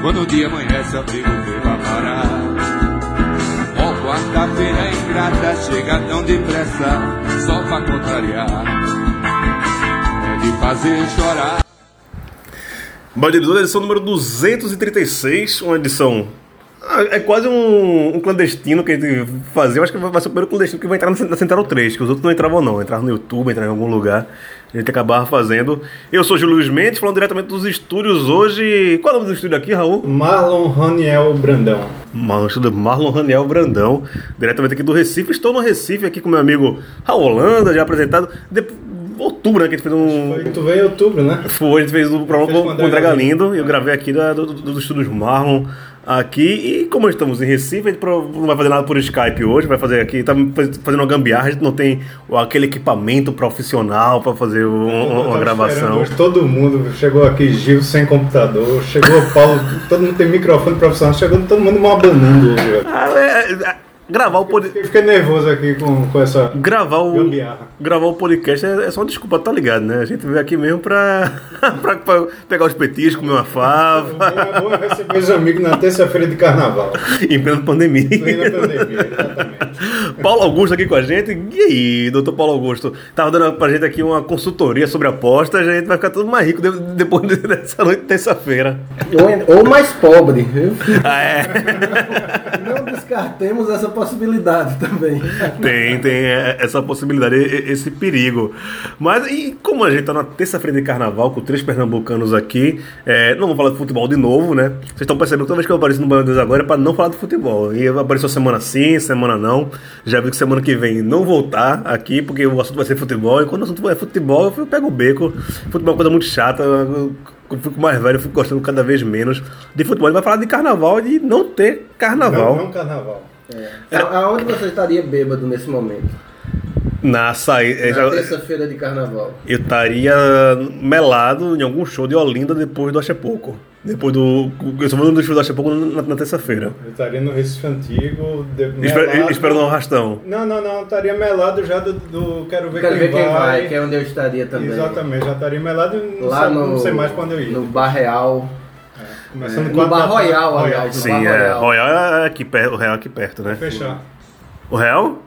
Quando o dia amanhece, o abrigo vê vai parar. Ó, quarta-feira ingrata, chega tão depressa, só pra contrariar. É de fazer chorar. Bandidos, edição número 236, uma edição. É quase um, um clandestino que a gente fazia. Eu acho que vai ser o primeiro clandestino que vai entrar na Cent- na Central 3, que os outros não entravam, não. Entravam no YouTube, entravam em algum lugar. A gente acabava fazendo. Eu sou Júlio Luiz Mendes, falando diretamente dos estúdios hoje. Qual é o nome do estúdio aqui, Raul? Marlon Raniel Brandão. Marlon, Marlon Raniel Brandão, diretamente aqui do Recife. Estou no Recife aqui com meu amigo Raul Holanda, já apresentado. De... Outubro, né? Que a gente fez um. Foi, tu veio em outubro, né? Foi, a gente fez o programa com, com o com o André André Galindo, Galindo. eu gravei aqui da, do, do- dos estúdios Marlon aqui, e como estamos em Recife, a gente não vai fazer nada por Skype hoje, vai fazer aqui, tá faz- fazendo uma gambiarra, a gente não tem aquele equipamento profissional para fazer um- uma, gravação. hoje Todo mundo chegou aqui, Gil sem computador, chegou Paulo, todo mundo tem microfone profissional, chegou todo mundo mal abanando hoje. Ah, é, é, gravar o pod... Eu fiquei nervoso aqui com, com essa. Gravar o, Gambiarra. gravar o podcast é, é só uma desculpa, tá ligado, né? A gente veio aqui mesmo pra, pra, pra pegar os petiscos, comer uma fava, É bom receber os amigos na terça-feira de carnaval. em plena pandemia. Plena pandemia, exatamente. Paulo Augusto aqui com a gente. E aí, doutor Paulo Augusto? Tava dando pra gente aqui uma consultoria sobre apostas. A gente vai ficar tudo mais rico de- depois dessa noite de terça-feira. Ou, ou mais pobre, viu? Ah, é? Descartemos essa possibilidade também. Tem, tem é, essa possibilidade, esse perigo. Mas e como a gente tá na terça-feira de carnaval com três pernambucanos aqui, é, não vamos falar de futebol de novo, né? Vocês estão percebendo que toda vez que eu apareço no Banho Deus agora é pra não falar de futebol. E apareceu semana sim, semana não. Já vi que semana que vem não voltar aqui, porque o assunto vai ser futebol. E quando o assunto é futebol, eu pego o beco. Futebol é uma coisa muito chata. Eu eu fico mais velho, eu fico gostando cada vez menos de futebol. Gente vai falar de carnaval e de não ter carnaval. Não, não carnaval. A- Aonde você estaria bêbado nesse momento? Na saída. Na terça-feira de carnaval. Eu estaria melado em algum show de Olinda depois do Achepoco. Depois do. Eu só vou no show do Achepoco na, na terça-feira. Eu estaria no Recife Antigo. De, Espero, melado- espero no arrastão. Não, não, não, estaria melado já do, do Quero Ver, Quero quem, ver quem vai. vai, que é onde eu estaria também. Exatamente, já estaria melado e não, Lá sabe- no, não sei mais quando eu ia. no Bar Real. Começando no quatro Bar. Royal, aliás. no Sim, Bar é. Royal. Royal é aqui perto, o Real é aqui perto, né? Fechar. O Real?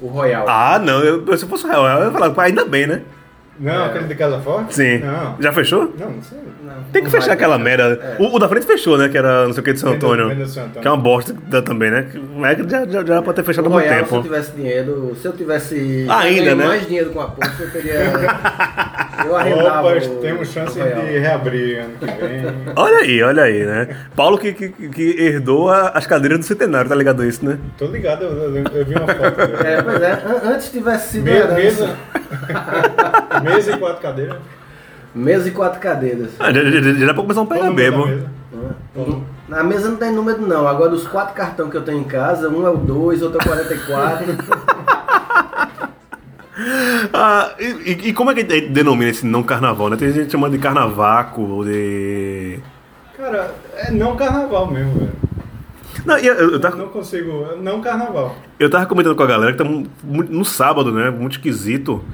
O Royal. Ah, não. Eu, se fosse o Real, eu ia falar, ainda bem, né? Não, aquele de Casa Forte? Sim. Não. Já fechou? Não, não sei. Não, Tem que não fechar vai aquela merda. É. O, o da frente fechou, né? Que era não sei o que de São Antônio. Que é uma bosta da- também, né? Mas é que já, já, já pode ter fechado há muito Royal, se eu tempo. tivesse dinheiro, se eu tivesse ainda, né? mais dinheiro com a aposta, eu teria. Eu arrendava. Opa, o- temos chance de reabrir ano que vem. Olha aí, olha aí, né? Paulo que, que, que herdou as cadeiras do centenário, tá ligado a isso, né? Tô ligado, eu, eu- eu vi uma foto dele. É, pois é, an- antes tivesse sido Me- herança. mesa, e quatro cadeiras. Mesa e quatro cadeiras. Ah, já, já, já dá pra começar um pega bebo. mesa? Na mesa não tem número não. Agora dos quatro cartões que eu tenho em casa, um é o 2, outro é o 44. Ah, e, e- e como é que a gente denomina esse não carnaval, né? Tem gente chamando de carnavaco, ou de. Cara, é não carnaval mesmo, velho. Não, eu, eu, Eu tava, não consigo. Não carnaval. eu tava comentando com a galera que tá no sábado, né? Muito esquisito.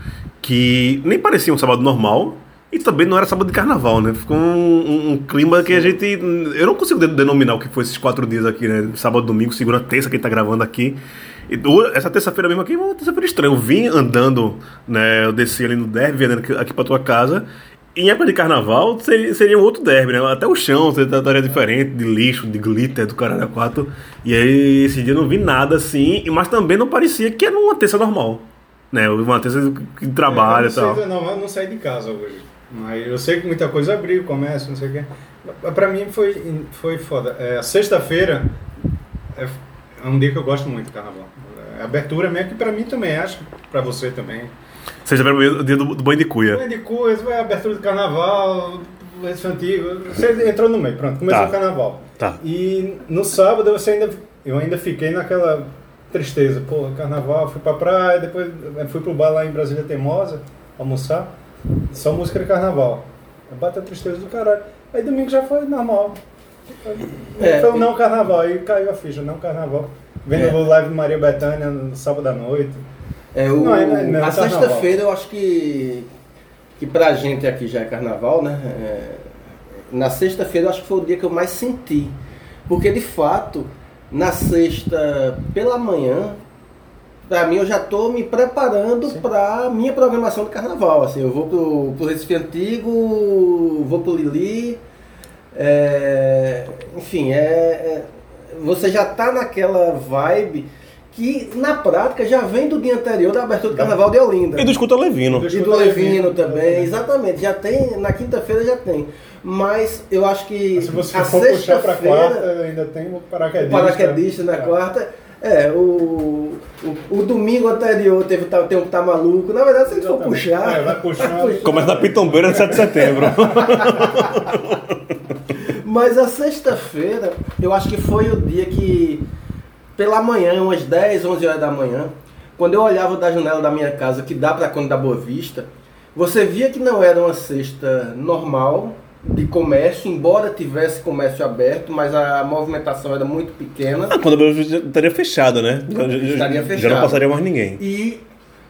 Que nem parecia um sábado normal. E também não era sábado de carnaval, né? Ficou um, um- um clima que a gente. Eu não consigo de- denominar o que foi esses quatro dias aqui, né? Sábado, domingo, segunda, terça, que a gente tá gravando aqui. E essa terça-feira mesmo aqui, uma terça-feira estranha. Eu vim andando, né? Eu desci ali no derby, vindo aqui, aqui pra tua casa. Em época de carnaval, seria, seria um outro derby, né? Até o chão seria- estaria diferente, de lixo, de glitter, do caralho a quatro. E aí, esse dia eu não vi nada assim, mas também não parecia que era uma terça normal. Né? Uma terça que trabalha eu e tal. sei, não, eu não saí de casa hoje. Mas eu sei que muita coisa abriu, comércio, não sei o quê. Pra mim foi, foi foda. É, sexta-feira é, é um dia que eu gosto muito do carnaval. É abertura mesmo, que pra mim também, acho que pra você também. Sexta-feira é o dia do, do banho de cuia. Banho de coisa, vai abertura do carnaval, esse antigo. Você entrou no meio, pronto, começou Tá. o carnaval. Tá. E no sábado você ainda, eu ainda fiquei naquela tristeza. Pô, carnaval, fui pra praia, depois fui pro bar lá em Brasília Teimosa, almoçar. Só música de carnaval. Bate a tristeza do caralho. Aí domingo já foi normal. É, foi um e- não carnaval, aí caiu a ficha, não carnaval. Vendo É. o live de Maria Bethânia no sábado à noite. É, o, Não, é- não é- não é a sexta-feira eu acho que, que pra gente aqui já é carnaval, né? É, na sexta-feira eu acho que foi o dia que eu mais senti. Porque de fato, na sexta pela manhã, pra mim eu já tô me preparando pra minha programação de carnaval. Assim, eu vou pro, pro Recife Antigo, vou pro Lili. é, enfim, é, é- você já tá naquela vibe que na prática já vem do dia anterior da abertura do carnaval de Olinda. E do escuta Levino. Do E do Levino também, exatamente. Já tem, na quinta-feira já tem. Mas eu acho que Se você a for puxar pra sexta-feira, quarta, ainda tem o o paraquedista. paraquedista na É. quarta, é, o, o, o domingo anterior teve, o Tá- tem um Tá Maluco. Na verdade, se a gente for puxar. É, vai puxando. Começa na Pitombeira de 7 de setembro. Mas a sexta-feira, eu acho que foi o dia que, pela manhã, umas 10, 11 horas da manhã, quando eu olhava da janela da minha casa, que dá para Conde da Boa Vista, você via que não era uma sexta normal de comércio, embora tivesse comércio aberto, mas a movimentação era muito pequena. Ah, quando eu estaria fechada, né? Estaria Já não fechado. passaria mais ninguém. E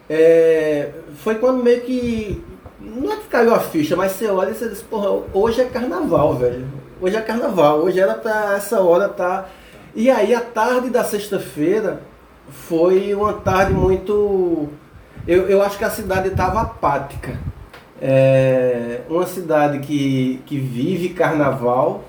é, foi quando meio que. Não é que caiu a ficha, mas você olha e você diz, porra, hoje é carnaval, velho. Hoje é carnaval, hoje era pra essa hora tá. E aí a tarde da sexta-feira foi uma tarde muito. Eu, eu acho que a cidade estava apática. É, uma cidade que, que vive carnaval.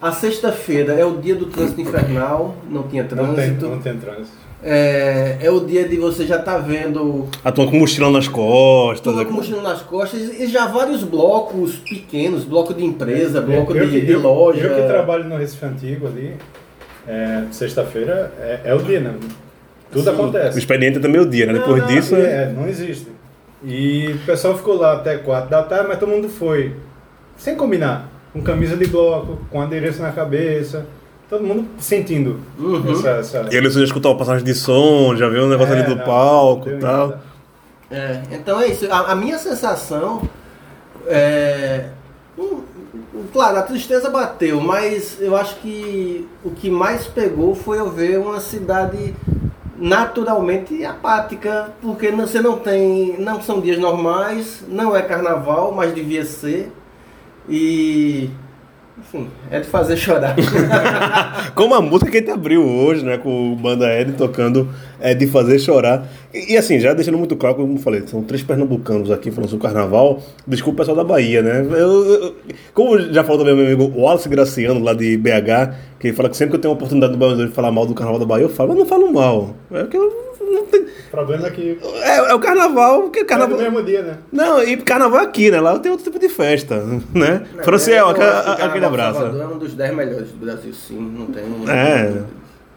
A sexta-feira é o dia do trânsito infernal, não tinha Não tem, trânsito. não tem trânsito. É, é o dia de você já tá vendo A tua com mochilão nas costas. né? com mochila nas costas e já vários blocos pequenos, bloco de empresa, bloco eu, de, que- de eu- loja. Eu que trabalho no Recife Antigo ali, é, sexta-feira é, é o dia, né? Tudo Sim. O acontece. expediente é até meio-dia, né? Depois Não, não, disso. É, não existe. E o pessoal ficou lá até 4 da tarde, mas todo mundo foi. Sem combinar. Com camisa de bloco, com adereço na cabeça. Todo mundo sentindo Uhum. essa. essa... E ele já escutou a passagem de som, já viu o negócio É, ali do não, palco e tal. nada. É, então é isso. A, a minha sensação é. hum, Claro, a tristeza bateu, mas eu acho que o que mais pegou foi eu ver uma cidade naturalmente apática, porque você não tem. Não são dias normais, não é carnaval, mas devia ser. E. Enfim, é de fazer chorar. Como a música que a gente abriu hoje, né? Com o Banda Ed tocando é de fazer chorar. E, e, assim, já deixando muito claro, como eu falei, são três pernambucanos aqui falando sobre o carnaval. Desculpa o pessoal da Bahia, né? Eu, eu- como já falou também meu amigo Wallace Graciano, lá de BH, que fala que sempre que eu tenho uma oportunidade no Bahia de falar mal do carnaval da Bahia, eu falo, mas não falo mal. É que eu não tenho- O problema é que. é, é o carnaval, porque É carnaval. no mesmo dia, né? Não, e carnaval é aqui, né? Lá tem outro tipo de festa, né? Franciel, Eu aquele, abraço. Salvador é um dos 10 melhores do Brasil, sim. Não tem. É.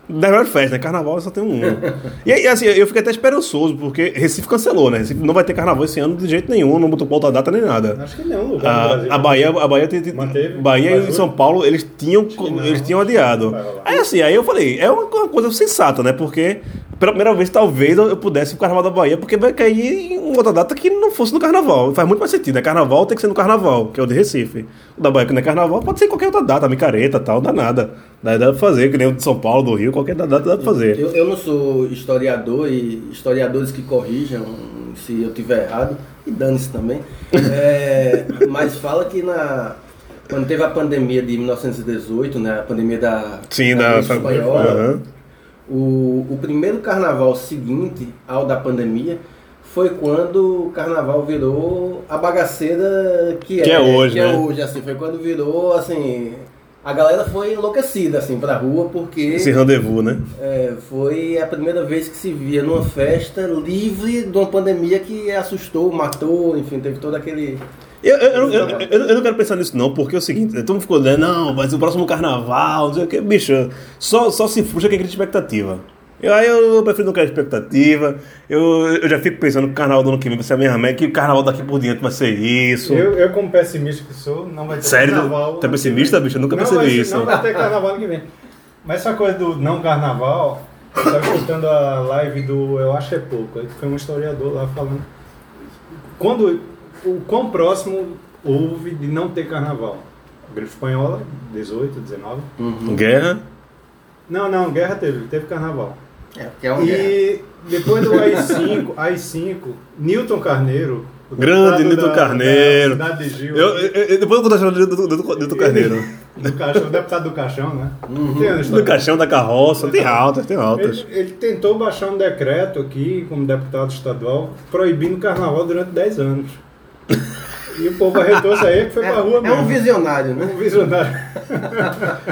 Da melhor festa, né? Carnaval só tem um. e aí, assim, eu fiquei até esperançoso, porque Recife cancelou, né? Recife não vai ter carnaval esse ano de jeito nenhum, não botou pauta data nem nada. Acho que lugar no A, Brasil. a Bahia, a Bahia, tem, Manteve? Bahia e São Paulo, eles tinham, não. eles tinham adiado. Aí assim, aí eu falei, é uma, uma coisa sensata, né? Porque pela primeira vez talvez eu, pudesse ir pro Carnaval da Bahia, porque vai cair em outra data que não fosse no Carnaval. Faz muito mais sentido, né? Carnaval tem que ser no Carnaval, que é o de Recife. O da Bahia que não é Carnaval, pode ser em qualquer outra data, micareta tal, dá nada. Dá, dá pra fazer, que nem o de São Paulo, do Rio, qualquer data dá pra fazer. Eu, eu não sou historiador e historiadores que corrijam se eu tiver errado, e dane-se também. É, mas fala que na, quando teve a pandemia de 1918, né, a pandemia da, Sim, da da espanhola, Aham. O, o primeiro carnaval seguinte ao da pandemia foi quando o carnaval virou a bagaceira que é, Que é hoje, que né? é hoje, assim, foi quando virou, assim, a galera foi enlouquecida, assim, pra rua, porque Esse rendezvous, né? é, foi a primeira vez que se via numa festa livre de uma pandemia que assustou, matou, enfim, teve todo aquele... Eu, eu, eu, eu, não quero pensar nisso, não, porque é o seguinte, todo mundo ficou dizendo, não, mas o próximo carnaval, não sei o que, bicho, só, só se frustra quem cria expectativa. Eu, aí eu prefiro não criar expectativa, eu, eu já fico pensando que o carnaval do ano que vem vai ser a mesma merda, que o carnaval daqui por diante vai ser isso. Eu, eu, como pessimista que sou, não vai ter Sério? carnaval. Tá pessimista, bicho? Eu nunca não percebi vai, isso. Não vai ter carnaval ano que vem. Mas essa coisa do não carnaval, eu estava escutando a live do Eu Acho É Pouco, que foi um historiador lá falando. Quando, o quão próximo houve de não ter carnaval? Gripe Espanhola, 18, 19. Guerra? Não, não, guerra teve, teve carnaval. É, porque é um guerra. E depois do AI-5, AI-5, Newton Carneiro. o Grande deputado Nilton da- Carneiro. Da cidade de Gil. Eu, eu, eu- depois eu vou contar a história do, do, do, do Carneiro. do caixão, o deputado do caixão, né? Uhum. Do caixão, da carroça, tem altas, tem altas. Ele, ele tentou baixar um decreto aqui, como deputado estadual, proibindo o carnaval durante 10 anos. E o povo arretou isso aí que foi É, pra rua é mesmo. um visionário, né? Um visionário.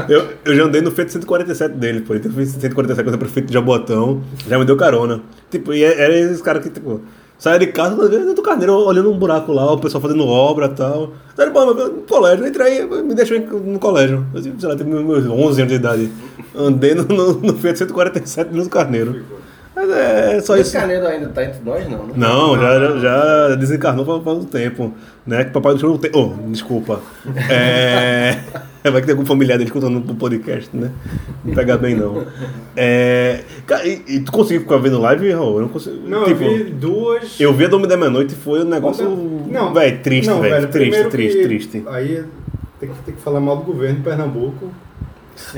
Eu, eu já andei no feito 147 dele, pô. Ele fez 147 quando eu prefeito de Jabotão. Já me deu carona. Tipo, e era esses caras que, tipo, saia de casa, mas veio do carneiro olhando um buraco lá, o pessoal fazendo obra e tal. Pô, mas no colégio, eu entrei, me deixou no colégio. Eu, sei lá, tive meus 11 anos de idade. Andei no, no, no Fiat 147 no Carneiro. Mas é só Esse isso. Carneiro ainda tá entre nós, não, né? Não, já, já, já desencarnou faz, um tempo. Né? Que papai do show não tem. Oh, desculpa. É... Vai que tem algum familiar dele escutando no podcast, né? Não pega bem, não. É... E, e tu conseguiu ficar vendo live, Raul? Eu não consigo. Não, tipo, eu vi duas. eu vi a Dome da Meia-Noite e foi um negócio. Não, velho, triste, não, velho. Triste, triste, que triste. Aí tem que, tem que falar mal do governo de Pernambuco.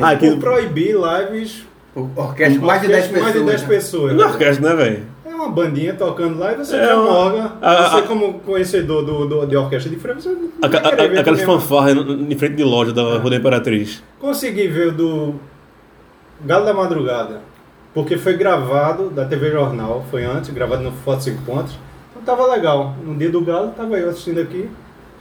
Ah, Por que. proibir lives. O orquestra, mais de 10 pessoas. Mais de 10 né? pessoas. Não orquestra, né, velho? É uma bandinha tocando lá e você É é uma- morga. a- Você, a- como conhecedor do, do- de orquestra de freio, você A- a- Aquelas fanfarras em frente de loja da Rua da Imperatriz. Consegui ver o do Galo da Madrugada, porque foi gravado da TV Jornal, foi antes, gravado no Foto 5 Pontos. Então tava legal. No dia do Galo, tava eu assistindo aqui.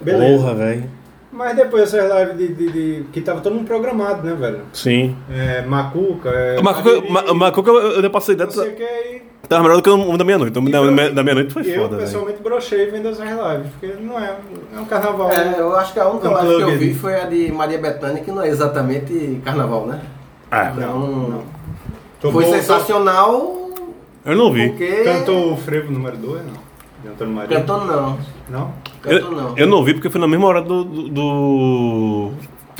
Beleza. Porra, velho. Mas depois essas lives de, de- de- que tava todo mundo programado, né, velho? Sim. É, Macuca, é, Macuca, Ma- Macuca, eu eu dei passei não dessa. sei o que aí. Tava melhor do que o da Meia-Noite. O da, eu- da- da Meia-Noite foi eu foda, velho. pessoalmente brochei vendo essas lives, porque não é, é um carnaval. É, eu acho que a única Um live que eu vi foi a de Maria Bethânia, que não é exatamente carnaval, né? Ah, Não, não. Foi Tocou- sensacional eu não vi. porque. Cantou o frevo número 2, não? De Antônio Maria? Cantou não. Não? Cantou Eu, não. eu não vi porque foi na mesma hora do. do, do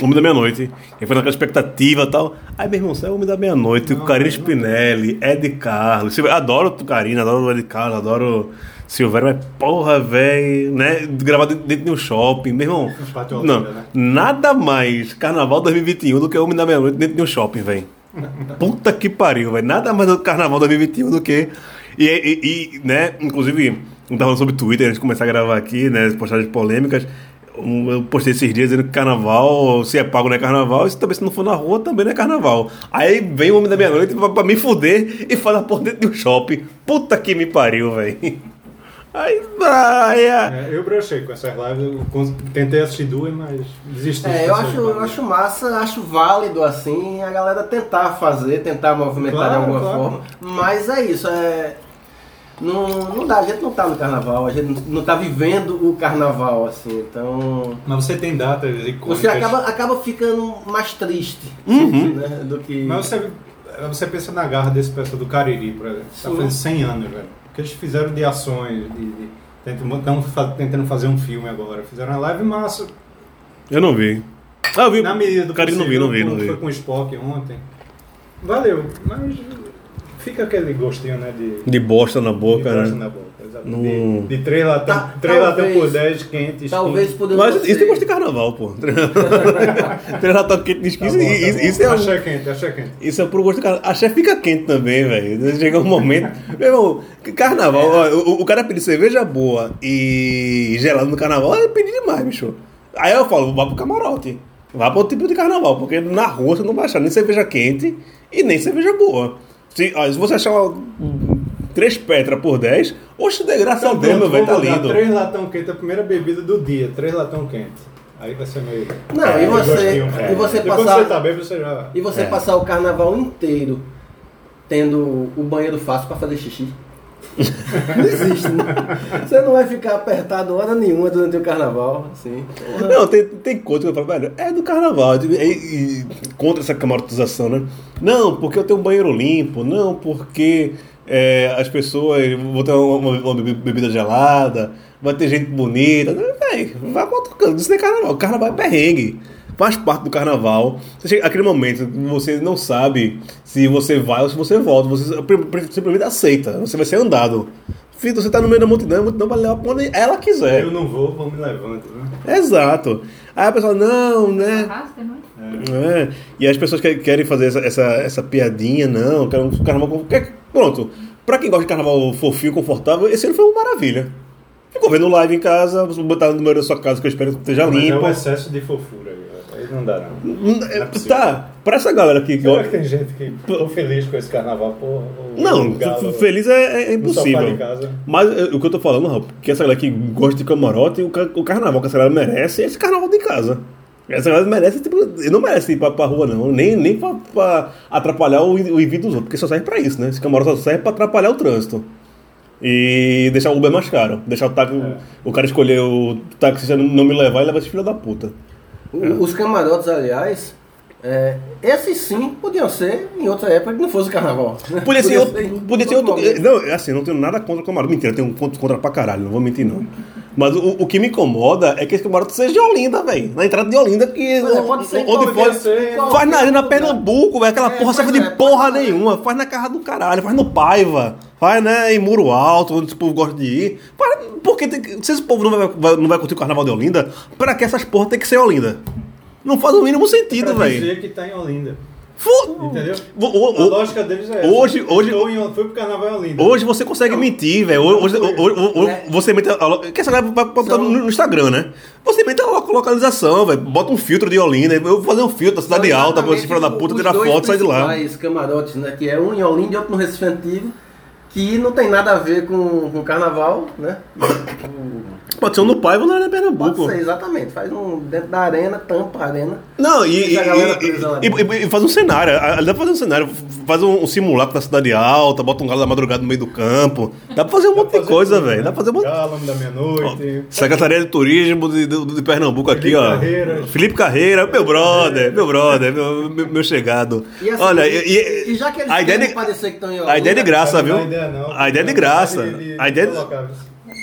Homem da Meia-Noite. E foi naquela expectativa e tal. Aí, meu irmão, você é o Homem da Meia-Noite, Karine não. Spinelli, Ed Carlos. Adoro o Karine, adoro o Ed Carlos, adoro Silvério, mas porra, velho, né? Gravado dentro de um shopping, meu irmão. Não, né? nada mais Carnaval 2021 do que Homem da Meia-Noite dentro de um shopping, velho. Puta que pariu, velho. Nada mais do Carnaval 2021 do que. E, e, e, né, inclusive, não tava falando sobre Twitter antes de começar a gravar aqui, né? Postagens polêmicas. Eu postei esses dias dizendo que carnaval, se é pago não é carnaval, e se também se não for na rua, também não é carnaval. Aí vem o homem da meia-noite pra, pra me fuder e fala por dentro de um shopping. Puta que me pariu, velho. Aí, praia. É, eu brochei com essas lives, eu tentei assistir duas, mas desisti. É, eu acho, eu acho massa, acho válido assim a galera tentar fazer, tentar movimentar Claro, de alguma claro. forma. Mas é isso, é. Não, não dá, a gente não tá no carnaval, a gente não tá vivendo o carnaval, assim, então. Mas você tem datas icônicas. Você acaba, acaba ficando mais triste Uhum. né, do que. Mas você, você pensa na garra desse pessoal do Cariri, por exemplo. Tá fazendo 100 anos, velho. O que eles fizeram de ações, de, de, tentam, fa- tentando fazer um filme agora. Fizeram uma live massa. Eu não vi. Ah, eu vi. Na medida do Cara, não vi, não vi, não vi. Foi com o Spock ontem. Valeu, mas fica aquele gostinho, né, de... De bosta na de boca, gosto né? na boca, exato. Não- De, de três latão, Ta- três latão talvez- por 10, quentes. Talvez podemos. Mas isso tem gosto de carnaval, pô. Treinar tá quente de Tá esquina. bom, tá isso, bom. isso é um- Achei quente, achei quente. Isso é por gosto de carnaval. A chefe fica quente também, velho. Chega um momento. Meu irmão, carnaval, ó, o, o cara pedir cerveja boa e gelado no carnaval, é pedir demais, bicho. Aí eu falo, vá pro camarote. Vá pro tipo de carnaval, porque na rua você não vai achar nem cerveja quente e nem cerveja boa. Se, ó, se você achar uma, um, três pedras por 10, oxe, de graça a Deus, meu velho, tá lindo. Três latão quente, a primeira bebida do dia, três latão quente. Aí vai ser meio. Não, É, e você- gostinho, e você Depois passar- você tá bem, você já. E você É. passar o carnaval inteiro tendo o banheiro fácil pra fazer xixi. Não existe, né? Você não vai ficar apertado hora nenhuma durante o carnaval, assim. Não, tem, tem coisa que eu falo, velho, é do carnaval, e, e- contra essa camaratização, né? Não, porque eu tenho um banheiro limpo, não, porque é, as pessoas vão ter uma, uma- bebida gelada, vai ter gente bonita. Véi, vai canto, isso não é carnaval, carnaval é perrengue. Faz parte do carnaval. Chega, aquele momento você não sabe se você vai ou se você volta. Você simplesmente aceita. Você vai ser andado. Filho, você tá no meio da multidão, a multidão vai levar pra onde ela quiser. Eu não vou, vou me levando, né? Exato. Aí a pessoa, não, né? Arrasta, não é? É. E as pessoas que querem fazer essa, essa, essa piadinha, não, querem um carnaval. quer- Pronto. Pra quem gosta de carnaval fofinho, confortável, esse ano foi uma maravilha. Ficou vendo live em casa, você botar no número da sua casa que eu espero que esteja Mas é limpo. um excesso de fofura não dá, não. É, Não é possível. tá, pra essa galera aqui que Será que gosta. tem gente que ficou feliz com esse carnaval, porra? Não, galo feliz é, é de impossível. Mas é, o que eu tô falando, Raul, que essa galera que gosta de camarote, o, o carnaval que essa galera merece é esse carnaval de casa. Essa galera merece, tipo, não merece ir pra, pra rua, não. Nem, nem pra, pra atrapalhar o, o envio dos outros, porque só serve pra isso, né? Esse camarote só serve pra atrapalhar o trânsito. E deixar o Uber mais caro. Deixar o táxi, o cara escolher o taxista não me levar e levar esse filho da puta. O- Os camarotes, aliás, é, esses sim podiam ser em outra época que não fosse carnaval. Podia ser outro. em Podia ser outro. momento. Não, é assim, não tenho nada contra o camarote. Mentira, tenho um ponto contra pra caralho, não vou mentir, não. Mas o, o que me incomoda é que esse camarote seja de Olinda, velho. Na entrada de Olinda, que. Mas é, pode ser onde pode. ser, Faz na Arena. Pernambuco, velho. Aquela É, porra serve pois de é, porra ser. nenhuma. Faz na casa do caralho, faz no Paiva. Faz, né, em Muro Alto, onde esse povo gosta de ir. Faz- Porque tem se esse povo não vai, vai- não vai curtir o carnaval de Olinda, pra que essas porras tem que ser Olinda? Não faz o mínimo sentido, Pra velho. dizer que tá em Olinda. Fo- Entendeu? O- o- A lógica deles é essa. Hoje- hoje- Estou em, fui pro carnaval em Olinda. Hoje você consegue mentir, velho. Hoje, hoje- hoje- hoje É. você mete. a lo- Que essa galera vai botar no, no Instagram, né? Você mete a lo- localização, velho. Bota um filtro de Olinda. Eu vou fazer um filtro da cidade alta pra exatamente filho da puta tirar foto e sai de lá. camarotes, né? Que é um em Olinda e outro no Recife Antigo, que não tem nada a ver com, com carnaval, né? Pode ser um no Paiva ou na Arena Pode Pernambuco. ser, exatamente. Faz um dentro da arena, tampa a arena. Não, e, e, e- e- faz um cenário. Dá pra fazer um cenário. Faz um, um simulacro da cidade alta, bota um galo da madrugada no meio do campo. Dá pra fazer um monte de coisa, velho. Dá pra fazer um monte Galo da meia-noite. Secretaria de Turismo de, de- de Pernambuco aqui, Felipe ó. Carreira. Felipe Carreira, meu brother, meu brother, meu, meu, meu chegado. E assim, Olha, e, e, e já que eles a ideia de, parecer que estão em a ideia de graça, Não viu? dá ideia, não. A ideia de graça. A ideia de...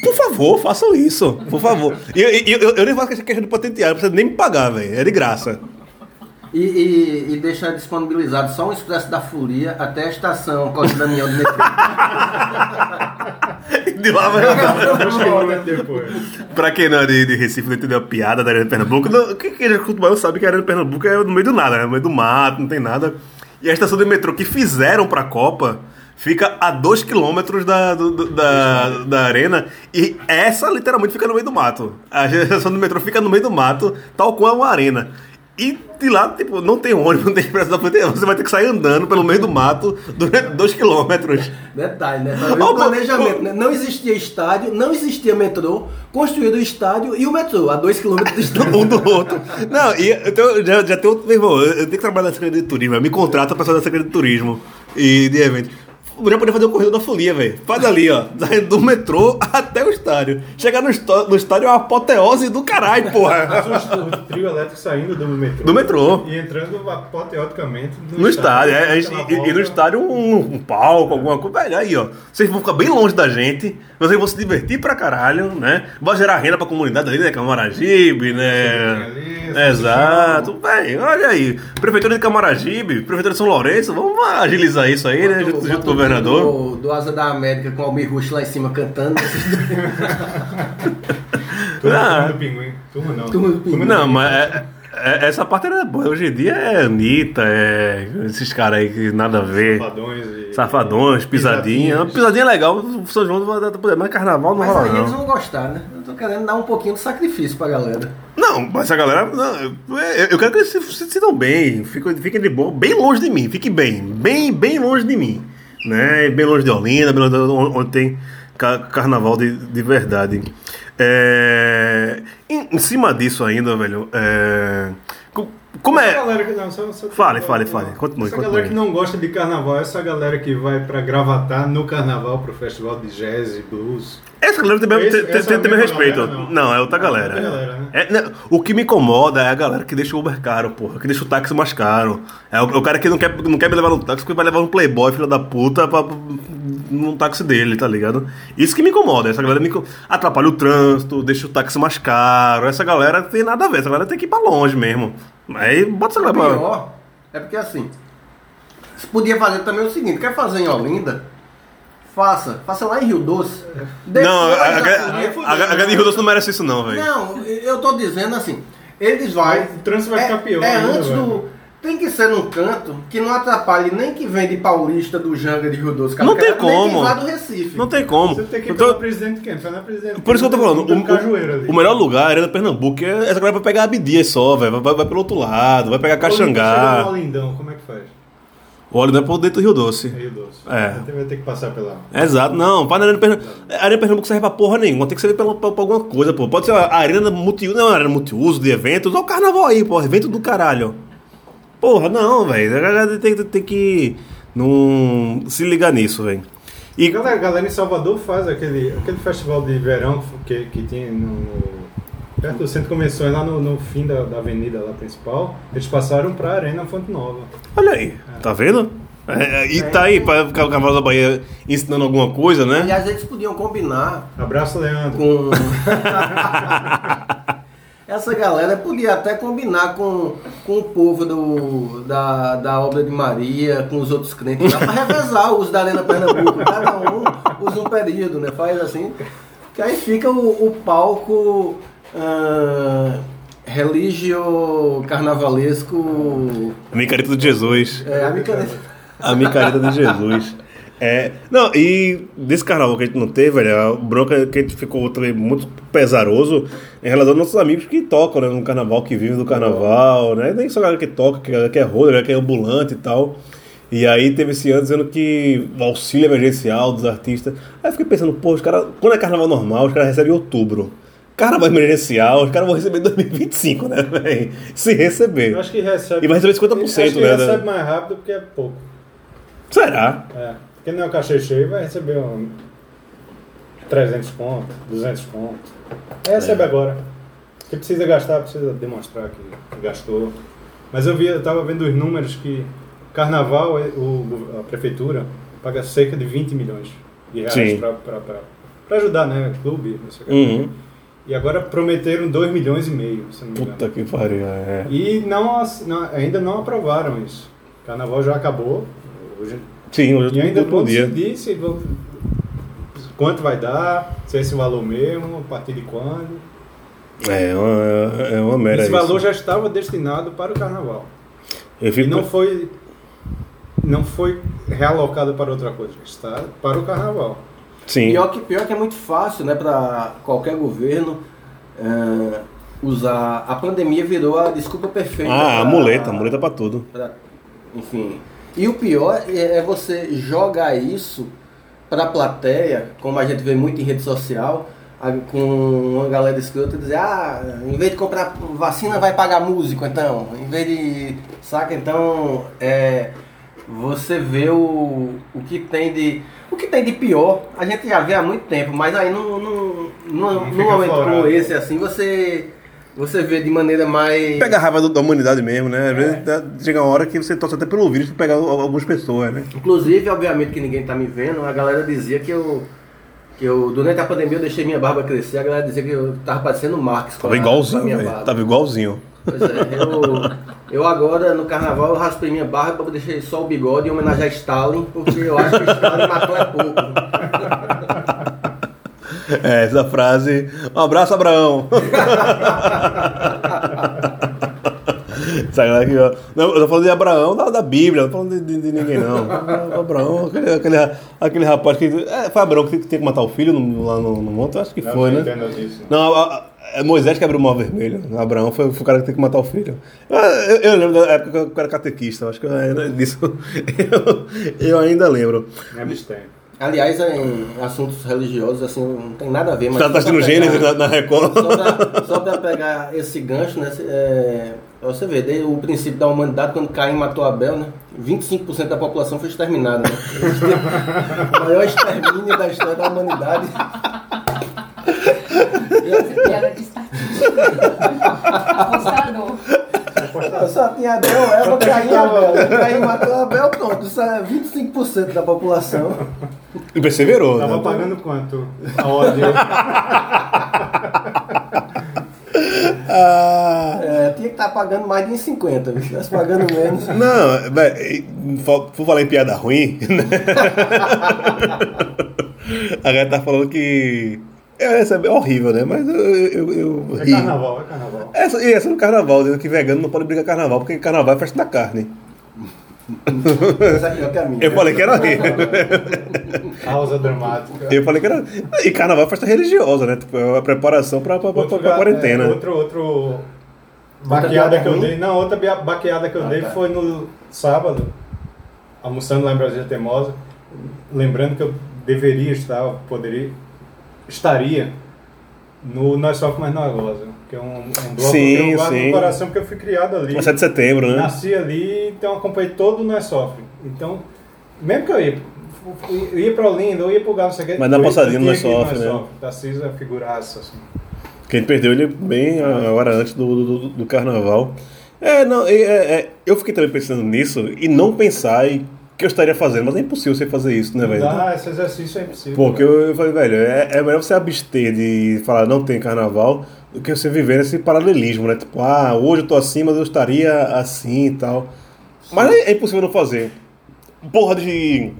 Por favor, façam isso. Por favor. E eu, eu, eu, eu nem faço questão de patentear, não precisa nem me pagar, velho. É de graça. E, e, e deixar disponibilizado só um expresso da folia até a estação Costa Daniel de metrô. De lá vai. Pra quem não é de, de Recife, não entendeu a piada da Arena de Pernambuco, não, quem já escuta o sabe que a Arena de Pernambuco é no meio do nada, né? No meio do mato, não tem nada. E a estação de metrô que fizeram pra Copa fica a 2km da, do- do- da, da arena e essa literalmente fica no meio do mato. A estação do metrô fica no meio do mato, tal qual é uma arena. E de lá, tipo, não tem ônibus, não tem expresso da frente, você vai ter que sair andando pelo meio do mato durante 2km. Detalhe, né? Ó, o planejamento, né? Não existia estádio, não existia metrô, construído o estádio e o metrô, a dois quilômetros de distância. um do outro. Não, e eu tenho, já, já tenho outro. Meu irmão, eu eu tenho que trabalhar na Secretaria de Turismo. Me contrata a pessoa da Secretaria de Turismo e de eventos. Já poder fazer o corredor da folia, velho. Faz ali, ó. Do metrô até o estádio. Chegar no, no estádio é uma apoteose do caralho, porra. O trio elétrico saindo do metrô. Do metrô. E entrando apoteoticamente No estádio, é, é, Aquela e, e no estádio um, um palco, alguma coisa. Velho, aí, ó. Vocês vão ficar bem longe da gente, vocês vão se divertir pra caralho, né? Vai gerar renda pra comunidade ali, né? Camaragibe, né? Ali, Exato. Velho, olha aí. Prefeitura de Camaragibe, Prefeitura de São Lourenço, vamos agilizar isso aí, né? Junto, junto governador. Do, do Asa da América com o Almir Rush lá em cima cantando. Turma, Ah. turma do pinguim. Turma não. Turma do Pinguim. Não, mas é- é- essa parte era boa. Hoje em dia é Anitta, é esses caras aí que nada a ver. Safadões. E... Safadões, pisadinha. Pisadinhas. Pisadinha é legal, o São João vai poder, mas carnaval não Mas rola aí eles não. vão gostar, né? Eu tô querendo dar um pouquinho de sacrifício pra galera. Não, mas a galera. Não, eu, eu quero que eles se, se sintam bem, fiquem, fiquem de boa, bem longe de mim, fiquem bem, bem, bem longe de mim. Né? Bem longe de Olinda, bem longe de onde tem ca- carnaval de, de verdade. É, em, em cima disso ainda, velho, é, como Essa é... galera que não, só- só- Fale, fale, fale. Continue, Essa continue. galera que não gosta de carnaval, essa galera que vai pra gravatar no carnaval pro festival de jazz e blues. Essa galera tem, meu- Esse- tem, tem, é tem meu respeito. galera, não. não? é outra Ah, galera. outra galera, né? É, né, o que me incomoda é a galera que deixa o Uber caro, porra. Que deixa o táxi mais caro. É o, o cara que não quer, não quer me levar no táxi porque vai levar um playboy, filho da puta, pra, num táxi dele, tá ligado? Isso que me incomoda. Essa galera me atrapalha o trânsito, deixa o táxi mais caro. Essa galera tem nada a ver. Essa galera tem que ir pra longe mesmo. Aí bota essa O galera pra... pior é porque assim, você podia fazer também o seguinte, quer fazer em Olinda? Faça, faça lá em Rio Doce. Depois Não, a, galera de Rio Doce não merece isso não, velho. Não, eu tô dizendo assim, eles vão. O trânsito vai é, ficar pior É ainda, antes velho. do. Tem que ser num canto que não atrapalhe nem que vem de Paulista, do Janga de Rio Doce, Não tem nem como. vá do Recife. Não tem como. Você tem que ir Então- presidente quem? Foi na presidente Por isso que eu tô falando, o, cajueiro ali. o, o melhor lugar é Arena Pernambuco, que é- essa galera vai pegar Abdias só, velho. Vai, vai pelo outro lado, vai pegar Caxangá. Olindão, como é que faz? O óleo não é por dentro do Rio Doce. Rio Doce. É. Então Vai ter que passar pela. Exato, não, para na Arena Pernambuco. A Arena Pernambuco serve pra porra nenhuma, tem que servir pra, pra, pra alguma coisa, pô. Pode ser a arena multiuso, não, a arena multiuso de eventos, olha o carnaval aí, pô, evento do caralho. Porra, não, velho. A galera tem, tem que não se ligar nisso, velho. E galera, a galera em Salvador faz aquele, aquele festival de verão que, que tinha no, no- perto do centro de convenções, lá no, no fim da, da avenida lá principal. Eles passaram pra Arena Fonte Nova. olha aí, tá vendo? É, é, e tá aí, para o Cavalo da Bahia ensinando alguma coisa, né? Aliás, eles podiam combinar Abraço, Leandro. com. Essa galera podia até combinar com, com o povo do, da, da obra de Maria, com os outros crentes, dá pra revezar o uso da Arena Pernambuco. Cada um usa um período, né? Faz assim. Que aí fica o, o palco ah, religio carnavalesco. A micareta de Jesus. É, a micareta. A micareta de Jesus. É, não, e desse carnaval que a gente não teve, velho, a bronca que a gente ficou também muito pesaroso em relação aos nossos amigos que tocam né, no carnaval, que vivem do carnaval, né? Nem só a galera que toca, que galera que é roda, galera que é ambulante e tal. E aí teve esse ano dizendo que o auxílio emergencial dos artistas. Aí eu fiquei pensando, pô, os caras, quando é carnaval normal, os caras recebem em outubro. Carnaval emergencial, os caras vão receber em 2025, né, velho? Se receber. Eu acho que recebe. E vai receber 50%, acho que né, recebe mais rápido porque é pouco. Será? É. Quem não é o cachê cheio vai receber um 300 pontos, 200 pontos. Aí recebe agora. Porque precisa gastar, precisa demonstrar que gastou. Mas eu vi, eu tava vendo os números que carnaval, é- o, a prefeitura paga cerca de 20 milhões de reais para ajudar, né? Clube, não sei o que. Uhum. E agora prometeram 2 milhões e meio, se não me engano. Puta que pariu, é. E não, não- ainda não aprovaram isso. Carnaval já acabou. Hoje, Sim, hoje e ainda podia. decidir se vão- quanto vai dar, se é esse valor mesmo, a partir de quando. É uma, é uma merda. esse isso. valor já estava destinado para o carnaval. Eu E fico. não foi, não foi realocado para outra coisa. Está para o carnaval. Sim. Pior que, pior que é muito fácil, né, para qualquer governo é, usar. A pandemia virou a desculpa perfeita. Ah, a pra- muleta, a muleta pra tudo. pra- enfim. E o pior é, é você jogar isso para a plateia, como a gente vê muito em rede social, com uma galera escrota e dizer, ah, em vez de comprar vacina vai pagar músico, então. Em vez de. Saca? Então, é, você vê o, o que tem de. O que tem de pior, a gente já vê há muito tempo, mas aí num, num, num, num fica momento como esse, assim, você, você vê de maneira mais. Pega a raiva da humanidade mesmo, né? Às vezes dá- chega uma hora que você torce até pelo vírus pra pegar al- algumas pessoas, né? Inclusive, obviamente que ninguém tá me vendo, a galera dizia que eu. Que eu, durante a pandemia, eu deixei minha barba crescer. A galera dizia que eu tava parecendo Marx. Tava igualzinho, minha barba. Tava igualzinho. Pois é, eu, eu agora no carnaval eu raspei minha barba, eu deixei só o bigode em homenagem a Stalin, porque eu acho que Stalin matou é pouco. É, essa frase. Um abraço, Abraão. Galera aqui, ó. Não, eu tô falando de Abraão da, da Bíblia, não tô falando de, de- de ninguém, não. Abraão, aquele, aquele, aquele rapaz que. É, foi Abraão que tem que matar o filho no- lá no, no monte? Eu acho que Não foi, né? disso. Não, a- a- É Moisés que abriu o mar vermelho. Abraão foi, foi o cara que tem que matar o filho. Eu, eu- eu lembro da época que eu era catequista. Acho que eu disso eu, eu ainda lembro. Me abstenho. Aliás, em assuntos religiosos, assim, não tem nada a ver, mas. Já tá só pra assistindo pegar- Gênesis na, na Record. Só pra pegar esse gancho, né? É, pra você ver, desde o princípio da humanidade, quando Caim matou Abel, né? 25% da população foi exterminada, né? O maior extermínio da história da humanidade. Piada de. Apostador. Só tinha Abel, Eva, Caim e Abel. Caim matou Abel, pronto. Isso é 25% da população. E perseverou. Tava né? pagando quanto? A ordem. Ah, É, tinha que estar pagando mais de 50, viu? Se estivesse pagando menos. não, por por falar em piada ruim, né? A galera tá falando que. É, essa é horrível, né? Mas eu, eu, eu É carnaval, é carnaval. Essa, e essa no carnaval, dizendo que vegano não pode brigar carnaval, porque carnaval é festa da carne. Essa aqui é o caminho. Eu falei que era horrível. Pausa dramática. Eu falei que era. E carnaval é festa religiosa, né? Tipo, é uma preparação pra, pra, pra, Outro pra quarentena. é, outro, outro Outra baqueada que eu dei. Não, outra baqueada que eu Ah, dei tá. foi no sábado, almoçando lá em Brasília Teimosa. Lembrando que eu deveria estar, poderia, estaria no Nós Sofre Mais Nós Goza, que é um, um bloco Sim, que eu guardo sim. no coração porque eu fui criado ali. 7 de setembro, né? Nasci ali, então acompanhei todo o Nós Sofre. Então, mesmo que eu ia, eu ia pra Olinda, eu ia pro Galo, não sei o quê, Mas uma passadinha Nós que ir Sofre, né? Tarcísio é figuraça, assim. Que gente perdeu ele bem a hora antes do, do, do carnaval. É, não, é, é, é, eu fiquei também pensando nisso e não pensar em que eu estaria fazendo, mas é impossível você fazer isso, né, velho? dá, esse exercício é impossível. Porque eu, eu falei, velho, é, é melhor você abster de falar não tem carnaval do que você viver nesse paralelismo, né? Tipo, ah, hoje eu tô assim, mas eu estaria assim e tal. Mas é, é impossível não fazer. Porra de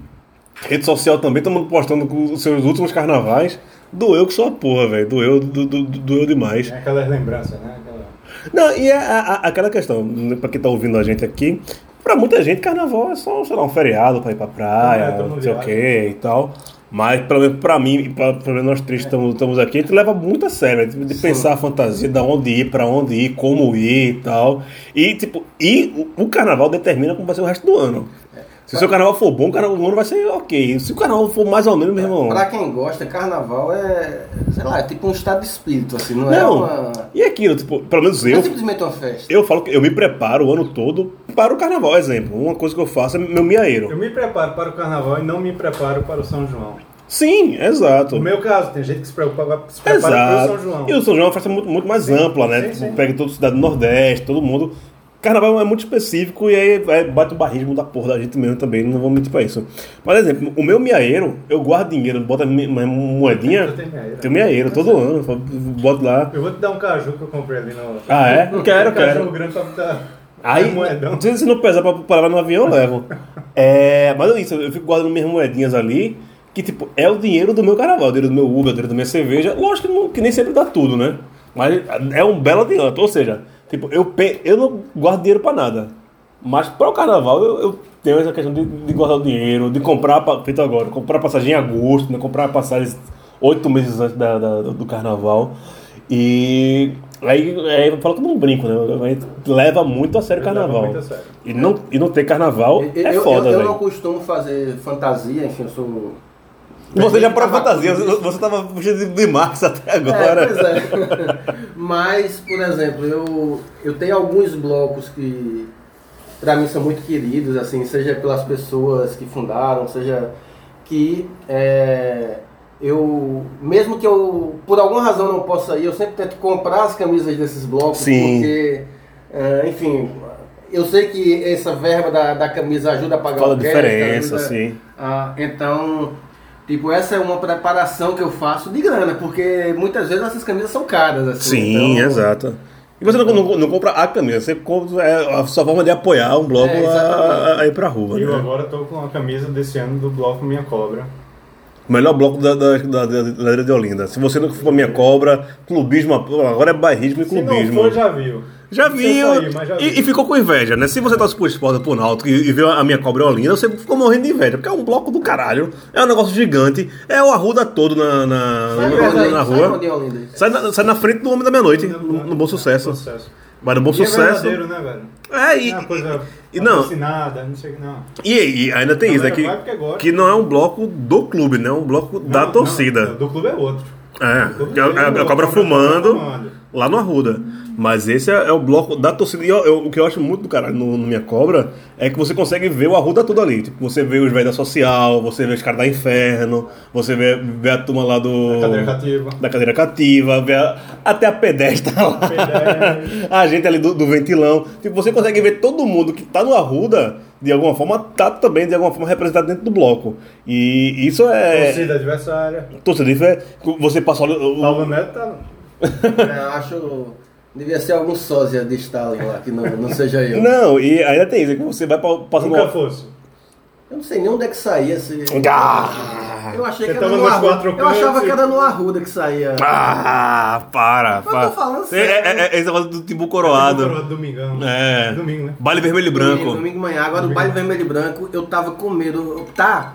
rede social também, todo mundo postando com os seus últimos carnavais. Doeu que só porra, velho. Doeu, do, do, doeu demais. É aquelas lembranças, né? Aquela... Não, e é a- a- aquela questão, pra quem tá ouvindo a gente aqui, pra muita gente carnaval é só, sei lá, um feriado pra ir pra praia, É, não sei o que e tal. Mas, pelo menos pra mim, pra, pelo menos nós três estamos, estamos aqui, a gente leva muito a sério, né? de pensar a fantasia, da onde ir, pra onde ir, como ir e tal. E, tipo, e o, o carnaval determina como vai ser o resto do ano. Se o seu carnaval for bom, o carnaval do ano vai ser ok. Se o carnaval for mais ou menos, meu irmão. Pra quem gosta, carnaval é, sei lá, é tipo um estado de espírito, assim, não, é Não, uma. e aquilo, tipo, pelo menos Não é eu. simplesmente uma festa. Eu falo que eu me preparo o ano todo para o carnaval, exemplo. Uma coisa que eu faço é meu Eu miaeiro. me preparo para o carnaval e não me preparo para o São João. Sim, exato. No meu caso, tem gente que se, preocupa, se prepara para o Exato. São João. E o São João é uma festa muito, muito mais Sim, ampla, né? sim, Tipo, sim. Pega toda a cidade do Nordeste, todo mundo. Carnaval é muito específico e aí, aí bate o barrismo da porra da gente mesmo também, não vou mentir pra isso. Mas, exemplo, o meu miaeiro, eu guardo dinheiro, boto a mi- uma moedinha. Tem miaeiro? Tenho miaeiro todo ano, boto lá. Eu vou te dar um caju que eu comprei ali no. Ah, é? Quero, um caju quero. grande pra botar. Aí, moedão. se não pesar pra, levar no avião, eu levo. É, mas é isso, eu fico guardando minhas moedinhas ali, que tipo, é o dinheiro do meu carnaval, o dinheiro do meu Uber, o dinheiro da minha cerveja. Lógico que, não- que nem sempre dá tudo, né? Mas é um belo adianto, ou seja, tipo, eu, pe- eu não guardo dinheiro pra nada. Mas para o carnaval eu, eu tenho essa questão de, de guardar o dinheiro, de comprar, feito agora, comprar passagem em agosto, né? comprar passagens oito meses antes da- da- do carnaval. E aí, aí eu falo que eu não brinco, né? A gente leva muito a sério o carnaval. muito a sério. E não, e não ter carnaval Eu, é foda, eu, eu não costumo fazer fantasia, enfim, eu sou. Você já para fantasia, você você tava fugindo de- Marx até É, agora. pois é. Mas, por exemplo, eu, eu tenho alguns blocos que para mim são muito queridos, assim, seja pelas pessoas que fundaram, seja que é, eu, mesmo que eu por alguma razão não possa ir, eu sempre tento comprar as camisas desses blocos, Sim. porque, é, enfim, eu sei que essa verba da, da camisa ajuda a pagar Fala o guest, diferença, ajuda- sim. ah, então, tipo, essa é uma preparação que eu faço de grana, porque muitas vezes essas camisas são caras, assim. Sim, então- exato. E você não, não- não compra a camisa, você compra é a sua forma de apoiar um bloco É, a, a ir pra rua. E eu Né? agora tô com a camisa desse ano do bloco Minha Cobra. O melhor bloco da, da, da, da ladeira de Olinda. Se você não for pra minha cobra, clubismo, agora é bairrismo e Se não clubismo. for, já viu. Já Não sei vi. sair, mas já e, vi. e ficou com inveja, né? Se você torce pro esporte pro Náutico e, e viu a minha cobra Olinda, você ficou morrendo de inveja, porque é um bloco do caralho, é um negócio gigante, é o arruda todo na, na, Sai na, na sai rua. Sai na, sai na frente do Homem da Meia-Noite, no, no Bom Sucesso. Sucesso. Vai no Bom E é Sucesso. verdadeiro, né, velho? É, e, Não é uma coisa e não. não sei não. e, e ainda tem Não, isso, é é, que, que não é um bloco do clube, né? É um bloco da Não, torcida. não, do clube é outro. É, é, é a, a cobra cobra fumando fumando. Lá no Arruda. Mas esse é, é o bloco da torcida. E eu- eu- o que eu acho muito do caralho no, no Minha Cobra é que você consegue ver o Arruda tudo ali. Tipo, você vê os velhos da social, você vê os caras da Inferno, você vê, vê a turma lá do. Cadeira cativa. Da cadeira cativa, vê a- até a pedestre tá lá. Pedestre. a gente ali do, do ventilão. Tipo, você consegue ver todo mundo que tá no Arruda, de alguma forma, tá também de alguma forma representado dentro do bloco. E isso é. Torcida adversária. Torcida, é- você passa o, o- Paulo Neto tá. É, eu acho. Devia ser algum sósia de Stalin lá, que não, não seja eu. Não, e ainda tem isso, é que você vai pa- passando. Nunca fosse. Eu não sei nem onde é que saía esse. Ah, Eu achei que era no Arruda. quatro Eu achava que era no Arruda que saía. ah, para, Mas para. tô falando É, sério. é, é, esse negócio do Timbu Coroado. Coroado, Domingão. É. Domingo, né? Baile vermelho e branco. Domingo, domingo manhã. Agora o baile vermelho e branco, eu tava com medo. Tá.